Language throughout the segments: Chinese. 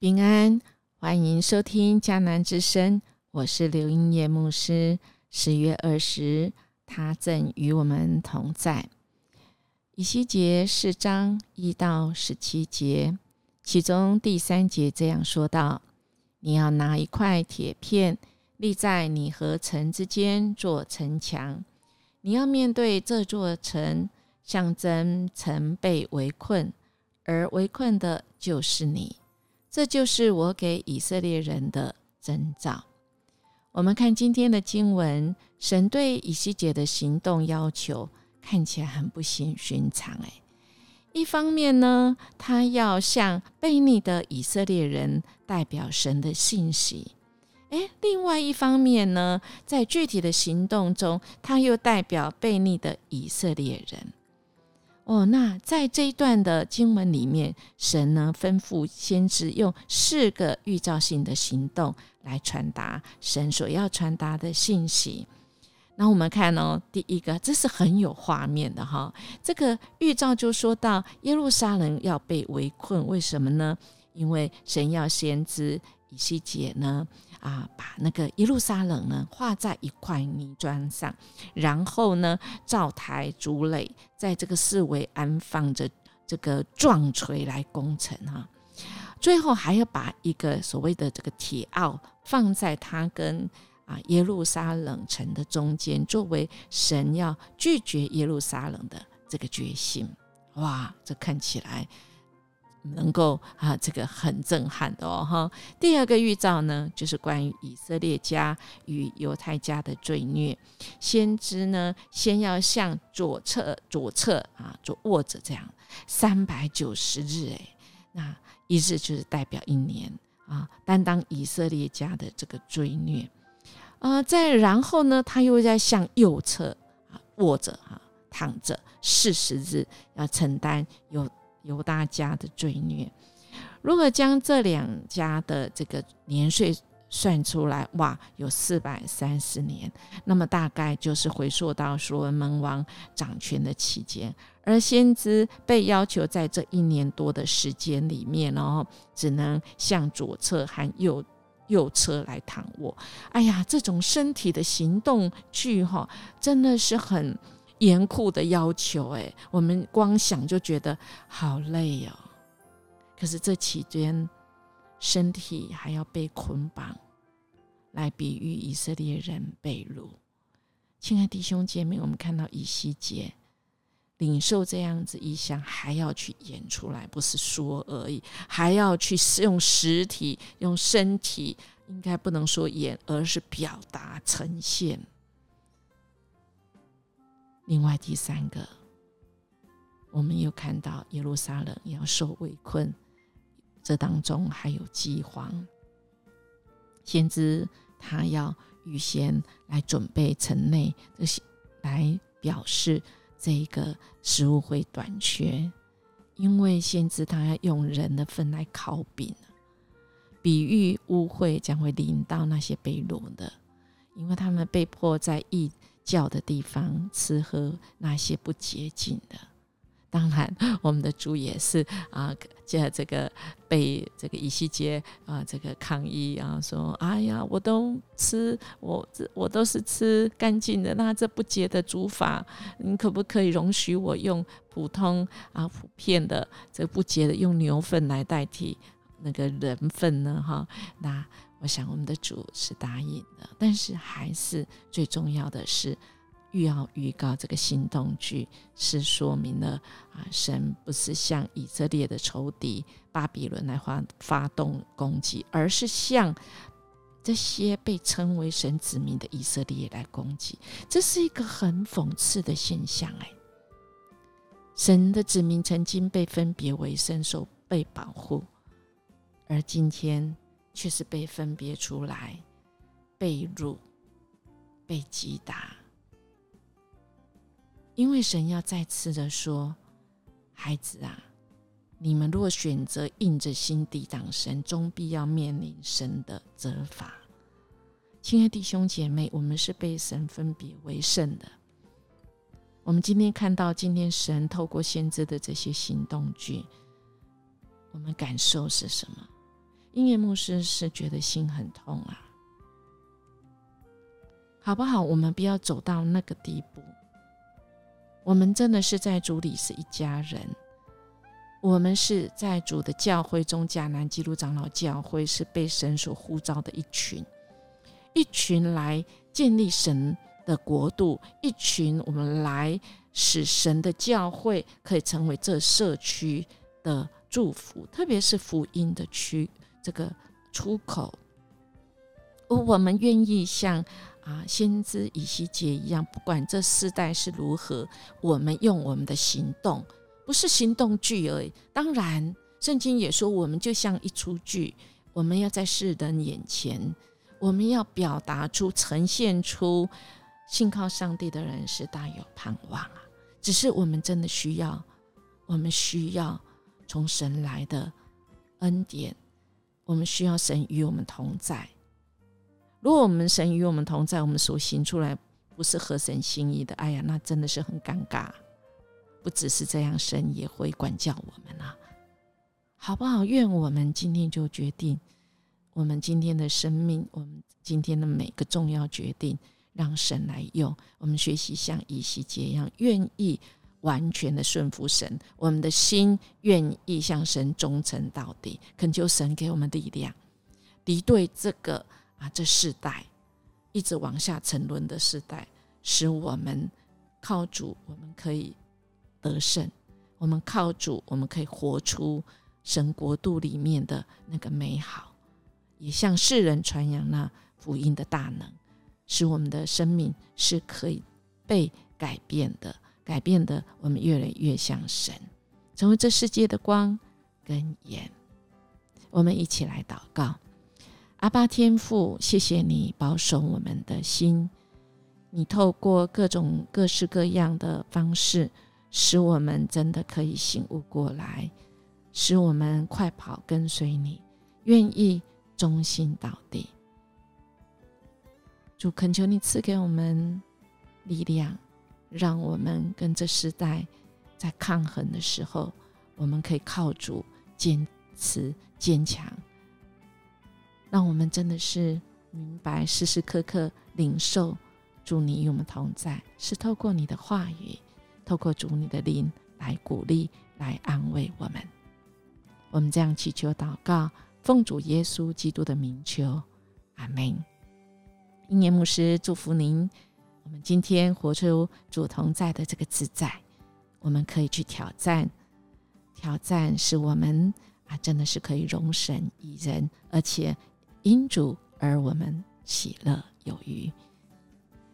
平安，欢迎收听迦南之声，我是刘英叶牧师。十月二十，他正与我们同在。以西结四章一到十七节，其中第三节这样说道：“你要拿一块铁片立在你和城之间做城墙，你要面对这座城，象征城被围困，而围困的就是你。”这就是我给以色列人的征兆。我们看今天的经文，神对以西结的行动要求看起来很不寻寻常。哎，一方面呢，他要向悖逆的以色列人代表神的信息；哎，另外一方面呢，在具体的行动中，他又代表悖逆的以色列人。哦，那在这一段的经文里面，神呢吩咐先知用四个预兆性的行动来传达神所要传达的信息。那我们看哦，第一个，这是很有画面的哈。这个预兆就说到耶路撒冷要被围困，为什么呢？因为神要先知以西结呢。啊，把那个耶路撒冷呢画在一块泥砖上，然后呢，灶台、竹垒，在这个四围安放着这个撞锤来攻城哈。最后还要把一个所谓的这个铁奥放在他跟啊耶路撒冷城的中间，作为神要拒绝耶路撒冷的这个决心。哇，这看起来。能够啊，这个很震撼的哦哈。第二个预兆呢，就是关于以色列家与犹太家的罪孽。先知呢，先要向左侧、左侧啊，左握着这样三百九十日，哎，那一日就是代表一年啊，担当以色列家的这个罪孽。呃，再然后呢，他又在向右侧啊握着啊，躺着四十日，要承担有。犹大家的罪孽，如果将这两家的这个年岁算出来，哇，有四百三十年，那么大概就是回溯到所罗门王掌权的期间，而先知被要求在这一年多的时间里面，然后只能向左侧和右右侧来躺卧。哎呀，这种身体的行动剧哈，真的是很。严酷的要求，哎，我们光想就觉得好累哦。可是这期间，身体还要被捆绑，来比喻以色列人被掳。亲爱弟兄姐妹，我们看到以西结领受这样子意象，还要去演出来，不是说而已，还要去用实体、用身体，应该不能说演，而是表达、呈现。另外第三个，我们又看到耶路撒冷要受围困，这当中还有饥荒。先知他要预先来准备城内这些，来表示这一个食物会短缺，因为先知他要用人的粪来烤饼，比喻污秽将会临到那些被掳的，因为他们被迫在异。教的地方吃喝那些不洁净的，当然我们的主也是啊，这这个被这个以西结啊这个抗议啊，说哎呀，我都吃我这我都是吃干净的，那这不洁的煮法，你可不可以容许我用普通啊普遍的这个不洁的用牛粪来代替那个人粪呢？哈，那。我想我们的主是答应的，但是还是最重要的是，预要预告这个行动剧是说明了啊，神不是向以色列的仇敌巴比伦来发发动攻击，而是向这些被称为神子民的以色列来攻击。这是一个很讽刺的现象哎，神的子民曾经被分别为圣，受被保护，而今天。却是被分别出来，被辱，被击打。因为神要再次的说：“孩子啊，你们若选择硬着心抵挡神，终必要面临神的责罚。”亲爱弟兄姐妹，我们是被神分别为圣的。我们今天看到，今天神透过先知的这些行动剧，我们感受是什么？音乐牧师是觉得心很痛啊，好不好？我们不要走到那个地步。我们真的是在主里是一家人，我们是在主的教会中，迦南基督长老教会是被神所呼召的一群，一群来建立神的国度，一群我们来使神的教会可以成为这社区的祝福，特别是福音的区这个出口，我们愿意像。啊，先知以西结一样，不管这世代是如何，我们用我们的行动，不是行动剧而已。当然，圣经也说，我们就像一出剧，我们要在世人眼前，我们要表达出、呈现出，信靠上帝的人是大有盼望啊。只是我们真的需要，我们需要从神来的恩典，我们需要神与我们同在。如果我们神与我们同在，我们所行出来不是合神心意的，哎呀，那真的是很尴尬。不只是这样，神也会管教我们啊，好不好？愿我们今天就决定，我们今天的生命，我们今天的每个重要决定，让神来用。我们学习像以西结一样，愿意完全的顺服神，我们的心愿意向神忠诚到底，恳求神给我们力量，敌对这个。啊，这世代一直往下沉沦的世代，使我们靠主，我们可以得胜；我们靠主，我们可以活出神国度里面的那个美好，也向世人传扬那福音的大能，使我们的生命是可以被改变的，改变的，我们越来越像神，成为这世界的光跟盐。我们一起来祷告。阿巴天父，谢谢你保守我们的心。你透过各种各式各样的方式，使我们真的可以醒悟过来，使我们快跑跟随你，愿意忠心到底。主恳求你赐给我们力量，让我们跟这时代在抗衡的时候，我们可以靠主坚持坚强。让我们真的是明白，时时刻刻领受主你与我们同在，是透过你的话语，透过主你的灵来鼓励、来安慰我们。我们这样祈求祷告，奉主耶稣基督的名求，阿门。英年牧师祝福您。我们今天活出主同在的这个自在，我们可以去挑战，挑战是我们啊，真的是可以容神一人，而且。因主而我们喜乐有余。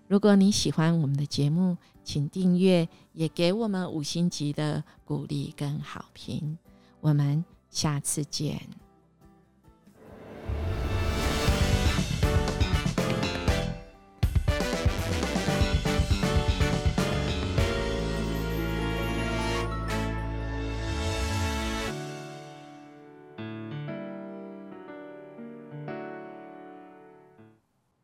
如果你喜欢我们的节目，请订阅，也给我们五星级的鼓励跟好评。我们下次见。